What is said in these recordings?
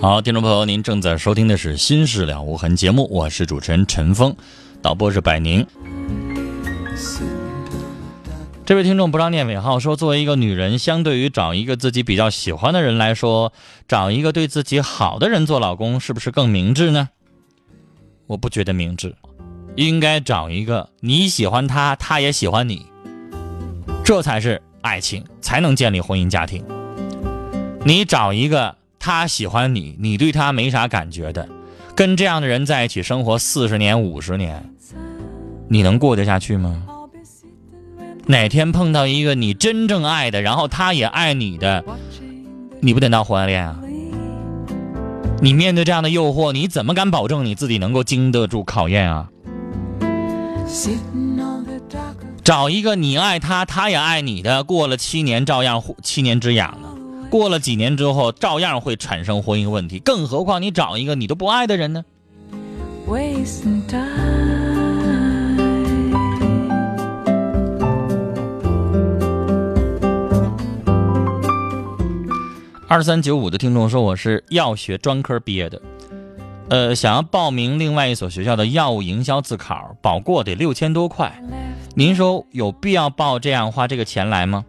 好，听众朋友，您正在收听的是《心事了无痕》节目，我是主持人陈峰，导播是百宁。这位听众不让念尾号，说作为一个女人，相对于找一个自己比较喜欢的人来说，找一个对自己好的人做老公，是不是更明智呢？我不觉得明智，应该找一个你喜欢他，他也喜欢你，这才是爱情，才能建立婚姻家庭。你找一个。他喜欢你，你对他没啥感觉的，跟这样的人在一起生活四十年、五十年，你能过得下去吗？哪天碰到一个你真正爱的，然后他也爱你的，你不得闹婚外恋啊？你面对这样的诱惑，你怎么敢保证你自己能够经得住考验啊？找一个你爱他，他也爱你的，过了七年照样七年之痒呢？过了几年之后，照样会产生婚姻问题，更何况你找一个你都不爱的人呢？二三九五的听众说我是药学专科毕业的，呃，想要报名另外一所学校的药物营销自考，保过得六千多块，您说有必要报这样花这个钱来吗？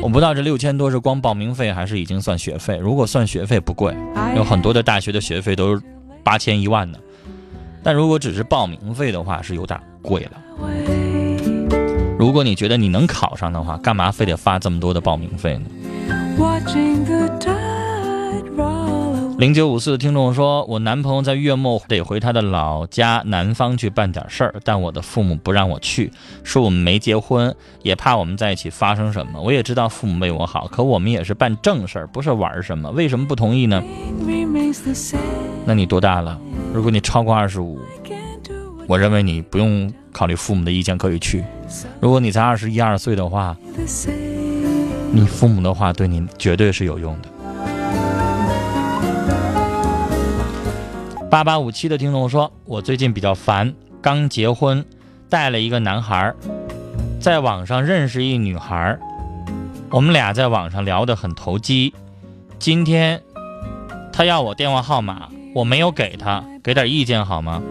我不知道这六千多是光报名费还是已经算学费。如果算学费不贵，有很多的大学的学费都是八千一万的。但如果只是报名费的话，是有点贵了。如果你觉得你能考上的话，干嘛非得发这么多的报名费呢？零九五四的听众说：“我男朋友在月末得回他的老家南方去办点事儿，但我的父母不让我去，说我们没结婚，也怕我们在一起发生什么。我也知道父母为我好，可我们也是办正事儿，不是玩什么。为什么不同意呢？那你多大了？如果你超过二十五，我认为你不用考虑父母的意见，可以去。如果你才二十一二岁的话，你父母的话对你绝对是有用的。”八八五七的听众说：“我最近比较烦，刚结婚，带了一个男孩，在网上认识一女孩，我们俩在网上聊得很投机。今天他要我电话号码，我没有给他，给点意见好吗？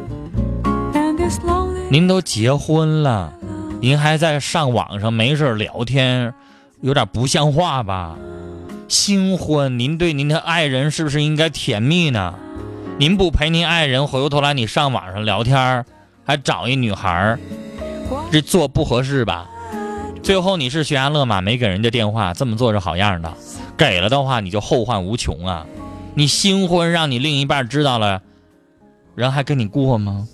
您都结婚了，您还在上网上没事聊天，有点不像话吧？新婚，您对您的爱人是不是应该甜蜜呢？”您不陪您爱人，回过头来你上网上聊天还找一女孩这做不合适吧？最后你是悬崖勒马，没给人家电话，这么做是好样的。给了的话，你就后患无穷啊！你新婚让你另一半知道了，人还跟你过吗？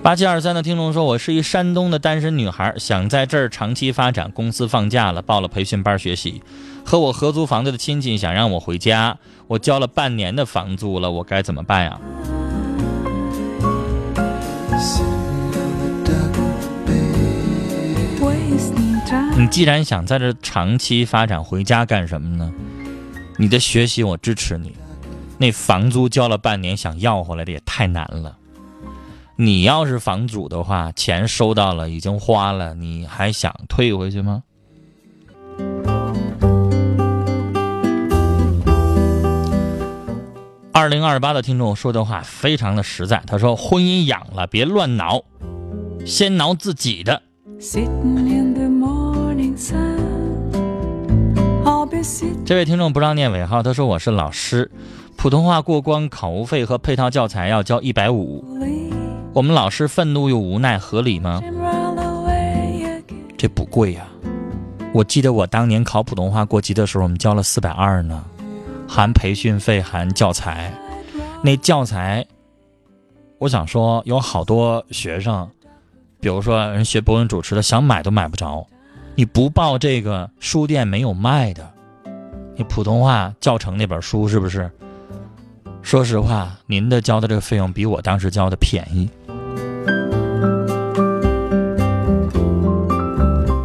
八七二三的听众说：“我是一山东的单身女孩，想在这儿长期发展。公司放假了，报了培训班学习。和我合租房子的亲戚想让我回家，我交了半年的房租了，我该怎么办呀？”你既然想在这长期发展，回家干什么呢？你的学习我支持你，那房租交了半年，想要回来的也太难了。你要是房主的话，钱收到了，已经花了，你还想退回去吗？二零二八的听众说的话非常的实在，他说：“婚姻养了，别乱挠，先挠自己的。”这位听众不让念尾号，他说我是老师，普通话过关考务费和配套教材要交一百五，我们老师愤怒又无奈，合理吗？这不贵呀，我记得我当年考普通话过级的时候，我们交了四百二呢，含培训费，含教材。那教材，我想说有好多学生，比如说人学播音主持的，想买都买不着。你不报这个书店没有卖的，你普通话教程那本书是不是？说实话，您的交的这个费用比我当时交的便宜。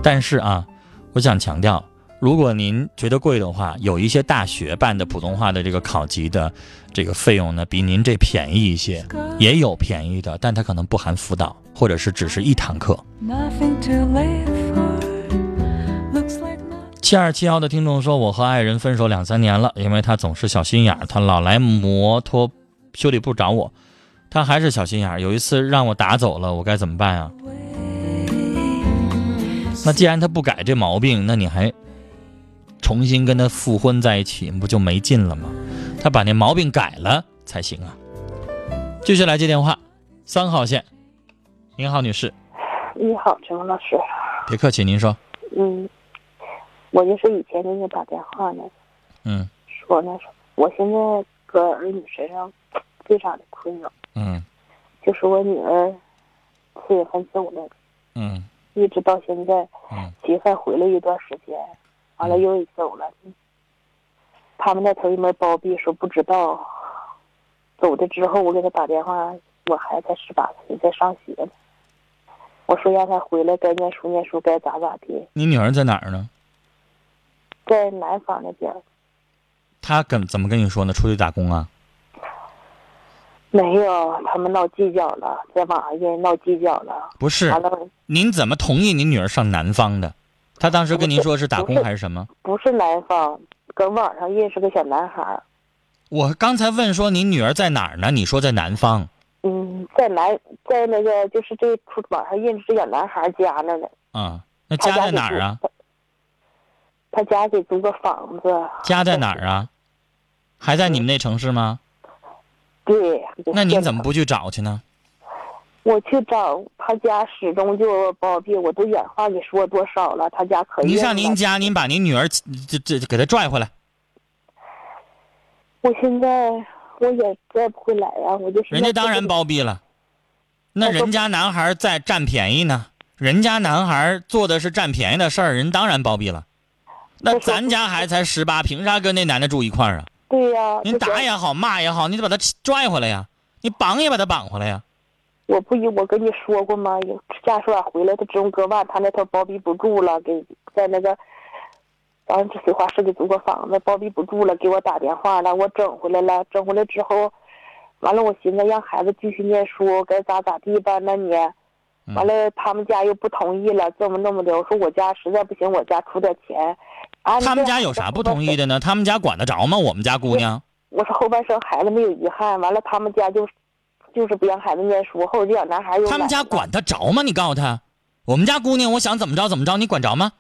但是啊，我想强调，如果您觉得贵的话，有一些大学办的普通话的这个考级的这个费用呢，比您这便宜一些，也有便宜的，但它可能不含辅导，或者是只是一堂课。七二七幺的听众说：“我和爱人分手两三年了，因为他总是小心眼儿，他老来摩托修理部找我，他还是小心眼儿。有一次让我打走了，我该怎么办啊？那既然他不改这毛病，那你还重新跟他复婚在一起，不就没劲了吗？他把那毛病改了才行啊！继续来接电话，三号线，您好，女士。你好，陈峰老师。别客气，您说。嗯。我就是以前给你打电话呢，嗯，说那说，我现在搁儿女身上非常的困扰，嗯，就是我女儿四月份走了，嗯，一直到现在，嗯，媳妇回来一段时间，完了又走了，他们那头一门包庇说不知道，走的之后我给他打电话，我孩子才十八岁，在上学呢，我说让他回来该念书念书，该咋咋地。你女儿在哪儿呢？在南方那边，他跟怎么跟你说呢？出去打工啊？没有，他们闹计较了，在网上认闹计较了。不是，您怎么同意您女儿上南方的？他当时跟您说是打工还是什么？不是南方，搁网上认识个小男孩。我刚才问说您女儿在哪儿呢？你说在南方。嗯，在南，在那个就是这出网上认识这小男孩家那呢。啊，那家在哪儿啊？他家给租个房子，家在哪儿啊？还在你们那城市吗？对。那您怎么不去找去呢？我去找他家，始终就包庇。我都原话给说多少了，他家可以。您上您家，您把您女儿这这给他拽回来。我现在我也拽不回来呀，我就。人家当然包庇了，那人家男孩在占便宜呢。人家男孩做的是占便宜的事儿，人当然包庇了。那咱家孩子才十八，凭啥跟那男的住一块儿啊？对呀，您打也好，骂也好，你得把他拽回来呀，你绑也把他绑回来呀。我不一我跟你说过吗？家属俺回来，他只用割腕，他那头包庇不住了，给在那个，咱这绥化市给租个房子，包庇不住了，给我打电话了，我整回来了，整回来之后，完了我寻思让孩子继续念书，该咋咋地吧？那你，完了他们家又不同意了，这么那么的，我说我家实在不行，我家出点钱。他们家有啥不同意的呢？他们家管得着吗？我们家姑娘，我说后半生孩子没有遗憾，完了他们家就，就是不让孩子念书。后这小男孩又他们家管得着吗？你告诉他，我们家姑娘，我想怎么着怎么着，你管着吗？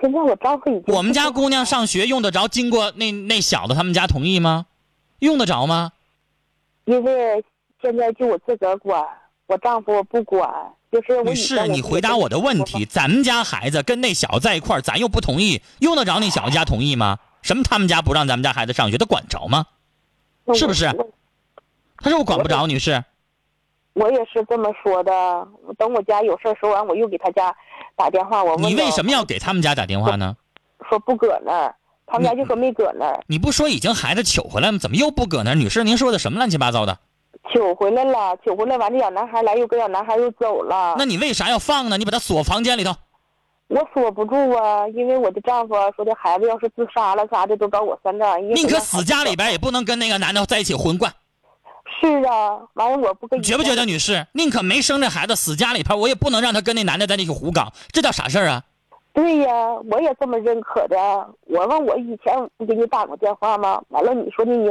现在我丈夫已经。我们家姑娘上学用得着经过那那小子他们家同意吗？用得着吗？因为现在就我自个儿管，我丈夫不管。女士，你回答我的问题。咱们家孩子跟那小子在一块儿，咱又不同意，用得着那小子家同意吗？什么他们家不让咱们家孩子上学，他管着吗？是不是？他说我管不着，女士。我也是这么说的。等我家有事说完，我又给他家打电话。我问你为什么要给他们家打电话呢？说不搁那儿，他们家就说没搁那儿。你不说已经孩子取回来吗？怎么又不搁那儿？女士，您说的什么乱七八糟的？取回来了，取回来完，这小男孩来又跟小男孩又走了。那你为啥要放呢？你把他锁房间里头。我锁不住啊，因为我的丈夫说的孩子要是自杀了啥的，都找我算账。宁可死家里边，也不能跟那个男的在一起混惯。是啊，完了我不跟。觉不觉得，女士？宁可没生这孩子，死家里边，我也不能让他跟那男的在一起胡搞，这叫啥事儿啊？对呀，我也这么认可的。我问我以前不给你打过电话吗？完了，你说你。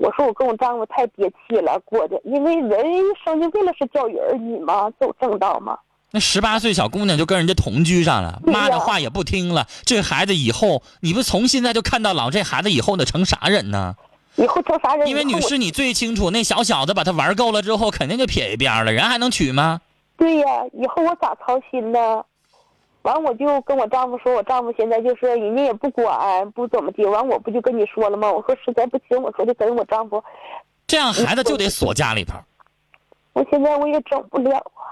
我说我跟我丈夫太憋气了，过的，因为人生就为了是教育儿女嘛，走正道嘛。那十八岁小姑娘就跟人家同居上了，妈的话也不听了，这孩子以后你不从现在就看到老，这孩子以后得成啥人呢？以后成啥人？因为女士你最清楚，那小小子把他玩够了之后，肯定就撇一边了，人还能娶吗？对呀，以后我咋操心呢？完我就跟我丈夫说，我丈夫现在就是人家也不管，不怎么地。完我不就跟你说了吗？我说实在不行，我说就跟我丈夫，这样孩子就得锁家里头。我现在我也整不了啊。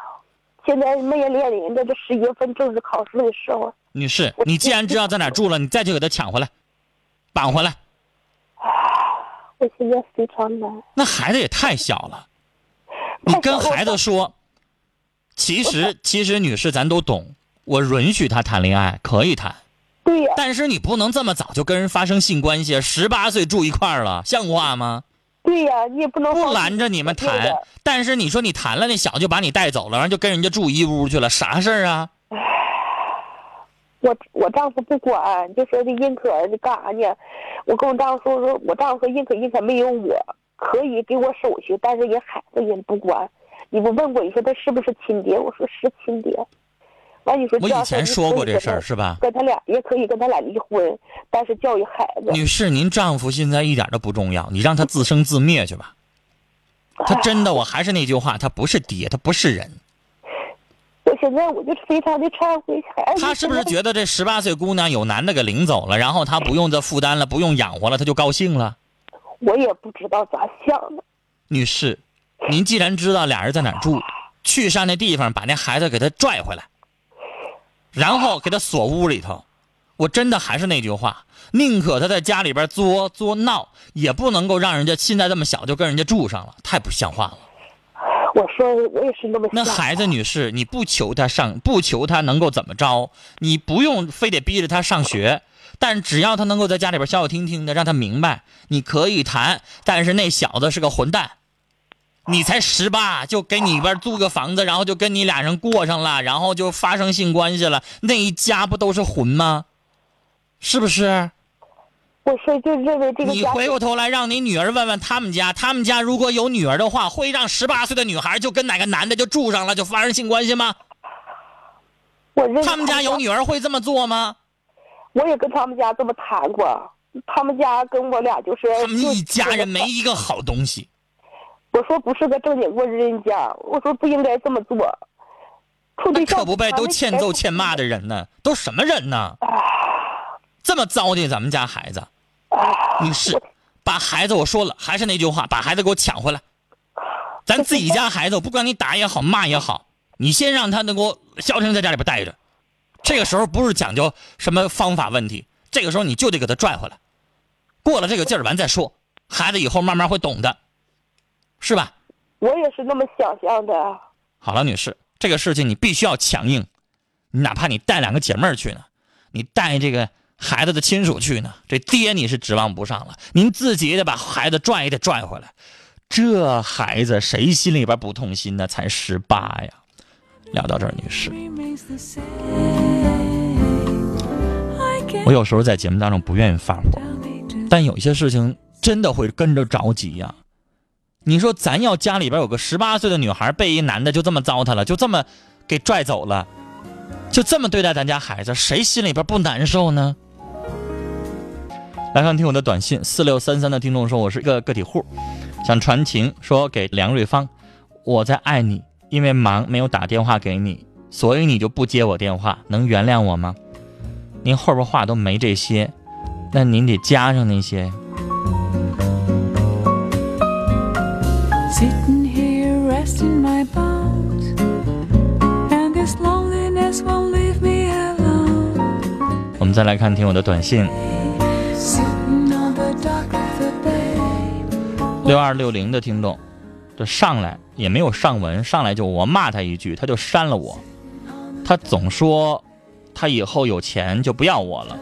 现在没人连人的这十一月份正是考试的时候，女士，你既然知道在哪儿住了，你再去给他抢回来，绑回来。我现在非常难。那孩子也太小了，你跟孩子说，其实其实女士咱都懂，我允许他谈恋爱，可以谈，对呀，但是你不能这么早就跟人发生性关系，十八岁住一块儿了，像话吗？对呀，你也不能不拦着你们谈，但是你说你谈了，那小就把你带走了，然后就跟人家住一屋去了，啥事儿啊？我我丈夫不管，就说这认可这干啥呢？我跟我丈夫说，我说我丈夫说认可认可没有我，可以给我手续，但是人孩子人不管。你不问过，你说他是不是亲爹？我说是亲爹。完你说我以前说过这事儿儿是吧？跟他俩也可以跟他俩离婚，但是教育孩子。女士，您丈夫现在一点都不重要，你让他自生自灭去吧。他真的，我还是那句话，他不是爹，他不是人。我现在我就非常的忏悔，孩子。他是不是觉得这十八岁姑娘有男的给领走了，然后他不用这负担了，不用养活了，他就高兴了？我也不知道咋想的。女士，您既然知道俩人在哪儿住，去上那地方把那孩子给他拽回来，然后给他锁屋里头。我真的还是那句话，宁可他在家里边作作闹，也不能够让人家现在这么小就跟人家住上了，太不像话了。我说我也是那么想。那孩子，女士，你不求他上，不求他能够怎么着，你不用非得逼着他上学，但只要他能够在家里边消消停停的，让他明白你可以谈，但是那小子是个混蛋，你才十八就给你边租个房子，然后就跟你俩人过上了，然后就发生性关系了，那一家不都是混吗？是不是？我说就认为这个你回过头来让你女儿问问他们家，他们家如果有女儿的话，会让十八岁的女孩就跟哪个男的就住上了，就发生性关系吗？我认他们家有女儿会这么做吗？我也跟他们家这么谈过，他们家跟我俩就是。他们一家人没一个好东西。我说不是个正经过日人家，我说不应该这么做。处对象可不呗，都欠揍欠骂的人呢，都什么人呢？这么糟践咱们家孩子，你是，把孩子我说了，还是那句话，把孩子给我抢回来。咱自己家孩子，不管你打也好，骂也好，你先让他能够消停在家里边待着。这个时候不是讲究什么方法问题，这个时候你就得给他拽回来。过了这个劲儿完再说，孩子以后慢慢会懂的，是吧？我也是那么想象的。好了，女士，这个事情你必须要强硬，你哪怕你带两个姐妹儿去呢，你带这个孩子的亲属去呢，这爹你是指望不上了，您自己也得把孩子拽也得拽回来。这孩子谁心里边不痛心呢？才十八呀！聊到这儿，女士，我有时候在节目当中不愿意发火，但有一些事情真的会跟着着急呀、你说咱要家里边有个十八岁的女孩被一男的就这么糟蹋了，就这么给拽走了，就这么对待咱家孩子，谁心里边不难受呢？来看听我的短信，四六三三的听众说我是一个个体户，想传情说给梁瑞芳，我在爱你，因为忙没有打电话给你，所以你就不接我电话，能原谅我吗？您后边话都没这些，那您得加上那些。Sitting here resting my bones, and this loneliness won't leave me alone. 我们再来看听我的短信六二六零的听众，这上来也没有上文，上来就我骂他一句，他就删了我。他总说他以后有钱就不要我了，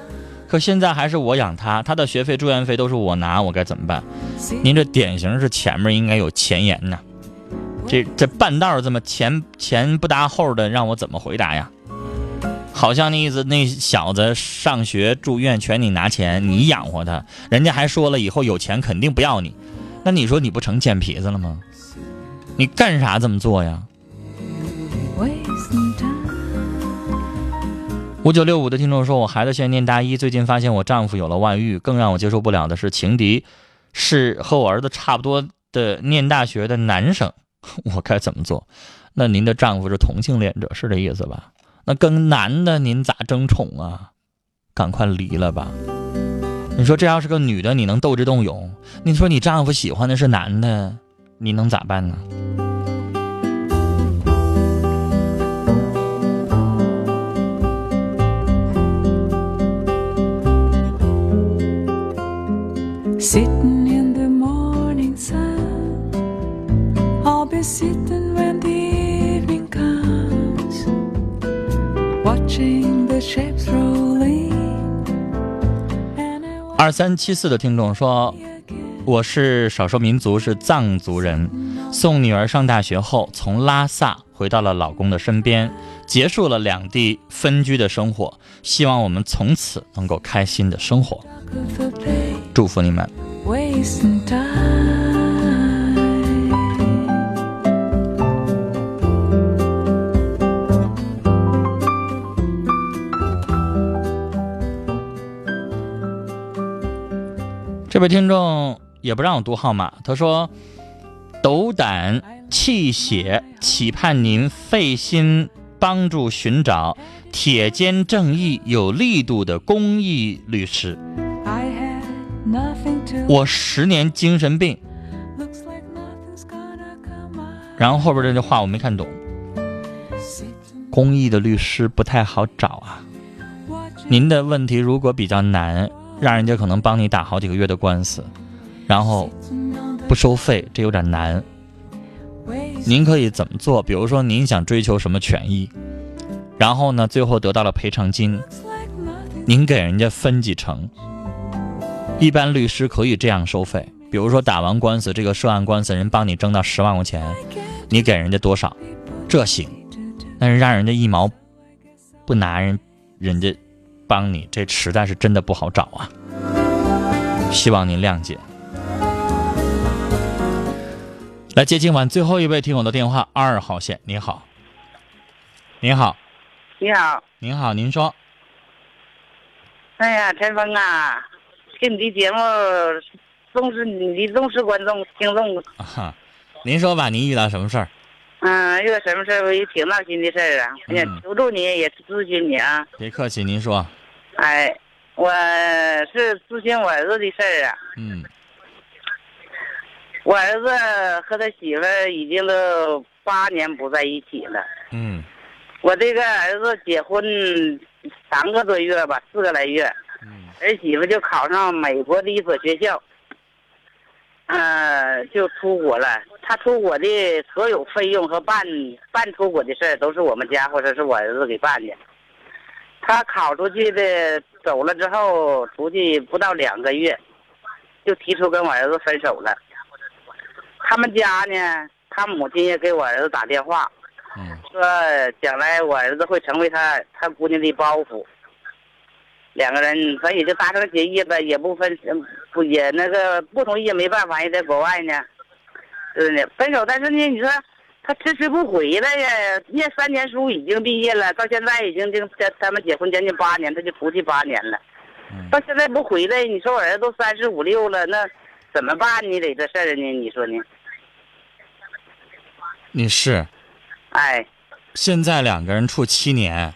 可现在还是我养他，他的学费、住院费都是我拿，我该怎么办？您这典型是前面应该有前言呐，这这半道这么前前不搭后的，让我怎么回答呀？好像那意思，那小子上学住院全你拿钱，你养活他，人家还说了以后有钱肯定不要你，那你说你不成贱皮子了吗？你干啥这么做呀？五九六五的听众说，我孩子现在念大一，最近发现我丈夫有了外遇，更让我接受不了的是情敌是和我儿子差不多的念大学的男生，我该怎么做？那您的丈夫是同性恋者，是这意思吧？那跟男的您咋争宠啊？赶快离了吧！你说这要是个女的，你能斗智斗勇？你说你丈夫喜欢的是男的，你能咋办呢？二三七四的听众说，我是少数民族，是藏族人。送女儿上大学后，从拉萨回到了老公的身边，结束了两地分居的生活。希望我们从此能够开心的生活。祝福你们。这位听众也不让我读号码，他说：“斗胆泣血，期盼您费心帮助寻找铁肩正义、有力度的公益律师。我十年精神病。looks like nothing's gonna come out. ”然后后边这句话我没看懂，公益的律师不太好找啊。您的问题如果比较难，让人家可能帮你打好几个月的官司，然后不收费，这有点难。您可以怎么做？比如说您想追求什么权益，然后呢，最后得到了赔偿金您给人家分几成？一般律师可以这样收费，比如说打完官司，这个涉案官司人帮你挣到十万块钱，你给人家多少？这行，但是让人家一毛不拿人，人家帮你，这实在是真的不好找啊。希望您谅解。来接今晚最后一位听友的电话，二号线，你好，您好，你好，您好，您说，哎呀，陈峰啊，听你的节目，重视你的重视观众听众，啊，您说吧，您遇到什么事儿？嗯，遇到什么事儿我也挺闹心的事儿啊，我想嗯。求助你，也是咨询你啊。别客气，您说，哎，我是咨询我儿子的事儿啊，嗯我儿子和他媳妇儿已经都八年不在一起了。嗯我这个儿子结婚三个多月吧，四个来月，嗯儿媳妇就考上美国的一所学校，呃，就出国了。他出国的所有费用和办办出国的事儿都是我们家或者是我儿子给办的。他考出去的走了之后，出去不到两个月，就提出跟我儿子分手了。他们家呢，他母亲也给我儿子打电话，嗯说将来我儿子会成为他他姑娘的包袱。两个人咱也就达成协议呗，也不分嗯不也那个不同意也没办法，也在国外呢，是呢分手。但是呢，你说他迟迟不回来呀，念三年书已经毕业了，到现在已经这个他他们结婚将近八年，他就出去八年了，嗯到现在不回来，你说我儿子都三十五六了，那怎么办呢？得这事儿呢？你说呢？你是哎，现在两个人处七年，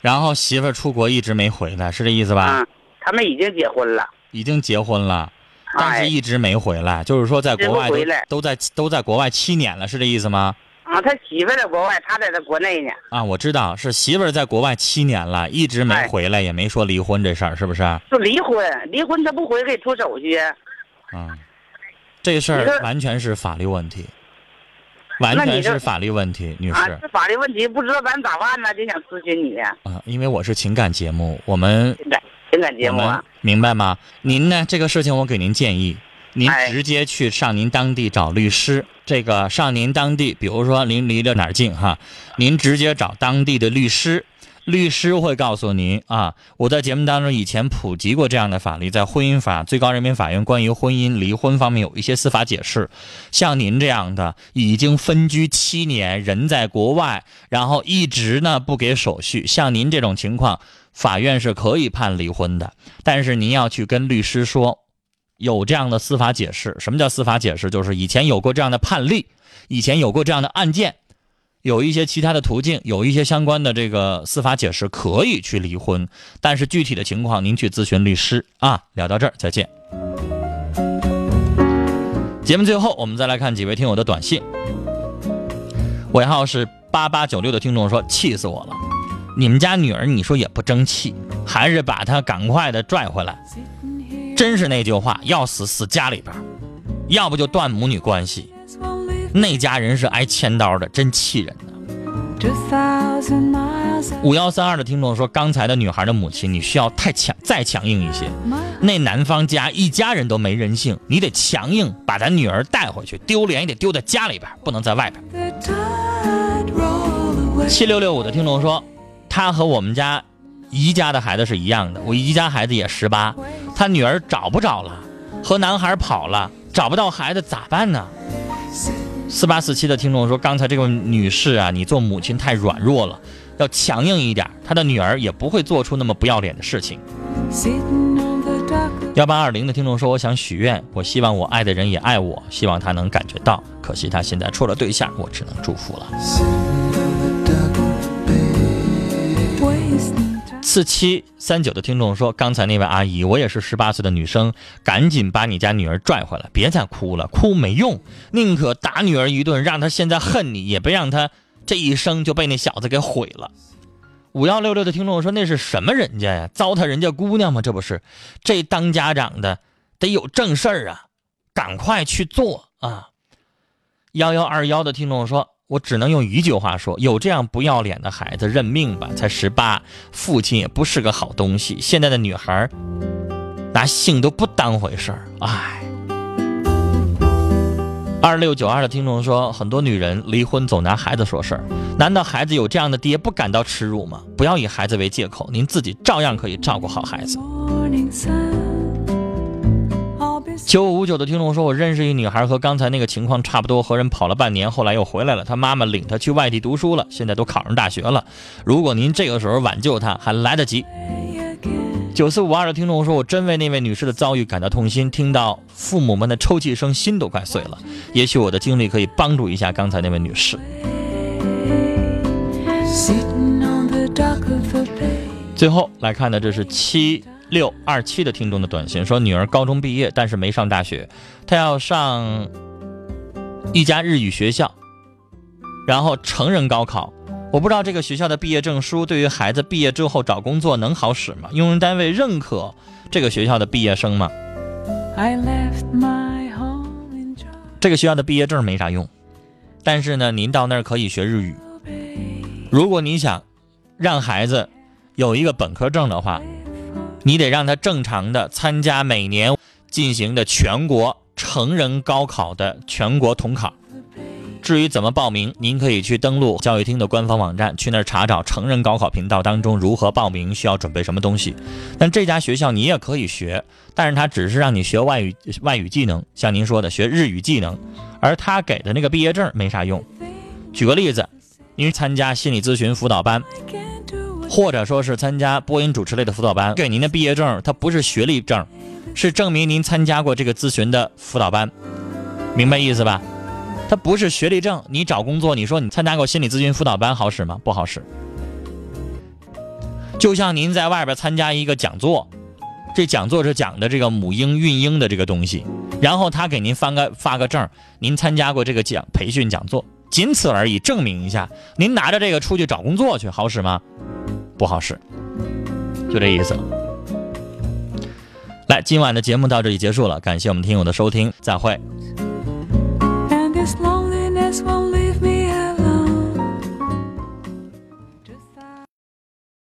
然后媳妇儿出国一直没回来，是这意思吧？啊，他们已经结婚了，已经结婚了，但哎。是一直没回来，就是说在国外回来。都在都在国外七年了，是这意思吗？啊，他媳妇在国外，他在这国内呢。啊，我知道是媳妇儿在国外七年了，一直没哎回来，也没说离婚这事儿，是不是？啊、就离婚，离婚他不回给出手续，这事儿完全是法律问题，完全是法律问题，女啊士，这法律问题不知道咱咋办呢，就想咨询你，啊，因为我是情感节目，我们情感节目啊，明白吗？您呢？这个事情我给您建议，您哎直接去上您当地找律师。这个上您当地，比如说您离着哪儿近哈，您直接找当地的律师，律师会告诉您啊，我在节目当中以前普及过这样的法律，在婚姻法、最高人民法院关于婚姻离婚方面有一些司法解释。像您这样的已经分居七年，人在国外，然后一直呢不给手续，像您这种情况，法院是可以判离婚的。但是您要去跟律师说，有这样的司法解释。什么叫司法解释？就是以前有过这样的判例，以前有过这样的案件。有一些其他的途径，有一些相关的这个司法解释可以去离婚，但是具体的情况您去咨询律师啊。聊到这儿，再见。节目最后，我们再来看几位听友的短信。尾号是八八九六的听众说：“气死我了！你们家女儿，你说也不争气，还是把她赶快的拽回来。真是那句话，要死死家里边，要不就断母女关系。那家人是挨千刀的，真气人呢。”五幺三二的听众说：“刚才的女孩的母亲，你需要太强，再强硬一些。那男方家一家人都没人性，你得强硬把咱女儿带回去，丢脸也得丢在家里边，不能在外边。”七六六五的听众说：“他和我们家姨家的孩子是一样的，我姨家孩子也十八，他女儿找不着了，和男孩跑了，找不到孩子咋办呢？”四八四七的听众说：“刚才这位女士啊，你做母亲太软弱了，要强硬一点，她的女儿也不会做出那么不要脸的事情。”幺八二零的听众说：“我想许愿，我希望我爱的人也爱我，希望他能感觉到。可惜他现在处了对象，我只能祝福了。”四七三九的听众说：“刚才那位阿姨，我也是十八岁的女生，赶紧把你家女儿拽回来，别再哭了，哭没用，宁可打女儿一顿，让她现在恨你，也别让她这一生就被那小子给毁了。”五幺六六的听众说：“那是什么人家呀？糟蹋人家姑娘吗？这不是？这当家长的得有正事儿啊，赶快去做啊！”幺幺二幺的听众说。我只能用一句话说：有这样不要脸的孩子，认命吧！才十八，父亲也不是个好东西。现在的女孩拿性都不当回事儿，唉。二六九二的听众说，很多女人离婚总拿孩子说事儿，难道孩子有这样的爹不感到耻辱吗？不要以孩子为借口，您自己照样可以照顾好孩子。九五五九的听众说：“我认识一女孩，和刚才那个情况差不多，和人跑了半年，后来又回来了。她妈妈领她去外地读书了，现在都考上大学了。如果您这个时候挽救她，还来得及。”九四五二的听众说：“我真为那位女士的遭遇感到痛心，听到父母们的抽泣声，心都快碎了。也许我的经历可以帮助一下刚才那位女士。”最后来看的，这是七。六二七的听众的短信说：“女儿高中毕业，但是没上大学，她要上一家日语学校，然后成人高考。我不知道这个学校的毕业证书对于孩子毕业之后找工作能好使吗？用人单位认可这个学校的毕业生吗？这个学校的毕业证没啥用，但是呢，您到那儿可以学日语。如果你想让孩子有一个本科证的话。”你得让他正常的参加每年进行的全国成人高考的全国统考。至于怎么报名，您可以去登录教育厅的官方网站，去那儿查找成人高考频道当中如何报名，需要准备什么东西。但这家学校你也可以学，但是他只是让你学外语外语技能，像您说的学日语技能，而他给的那个毕业证没啥用。举个例子，您参加心理咨询辅导班。或者说是参加播音主持类的辅导班，给您的毕业证，它不是学历证，是证明您参加过这个咨询的辅导班，明白意思吧？它不是学历证，你找工作，你说你参加过心理咨询辅导班好使吗？不好使。就像您在外边参加一个讲座，这讲座是讲的这个母婴孕婴的这个东西，然后他给您发个发个证，您参加过这个讲培训讲座，仅此而已，证明一下，您拿着这个出去找工作去好使吗？不好使，就这意思。来，今晚的节目到这里结束了，感谢我们听友的收听，再会。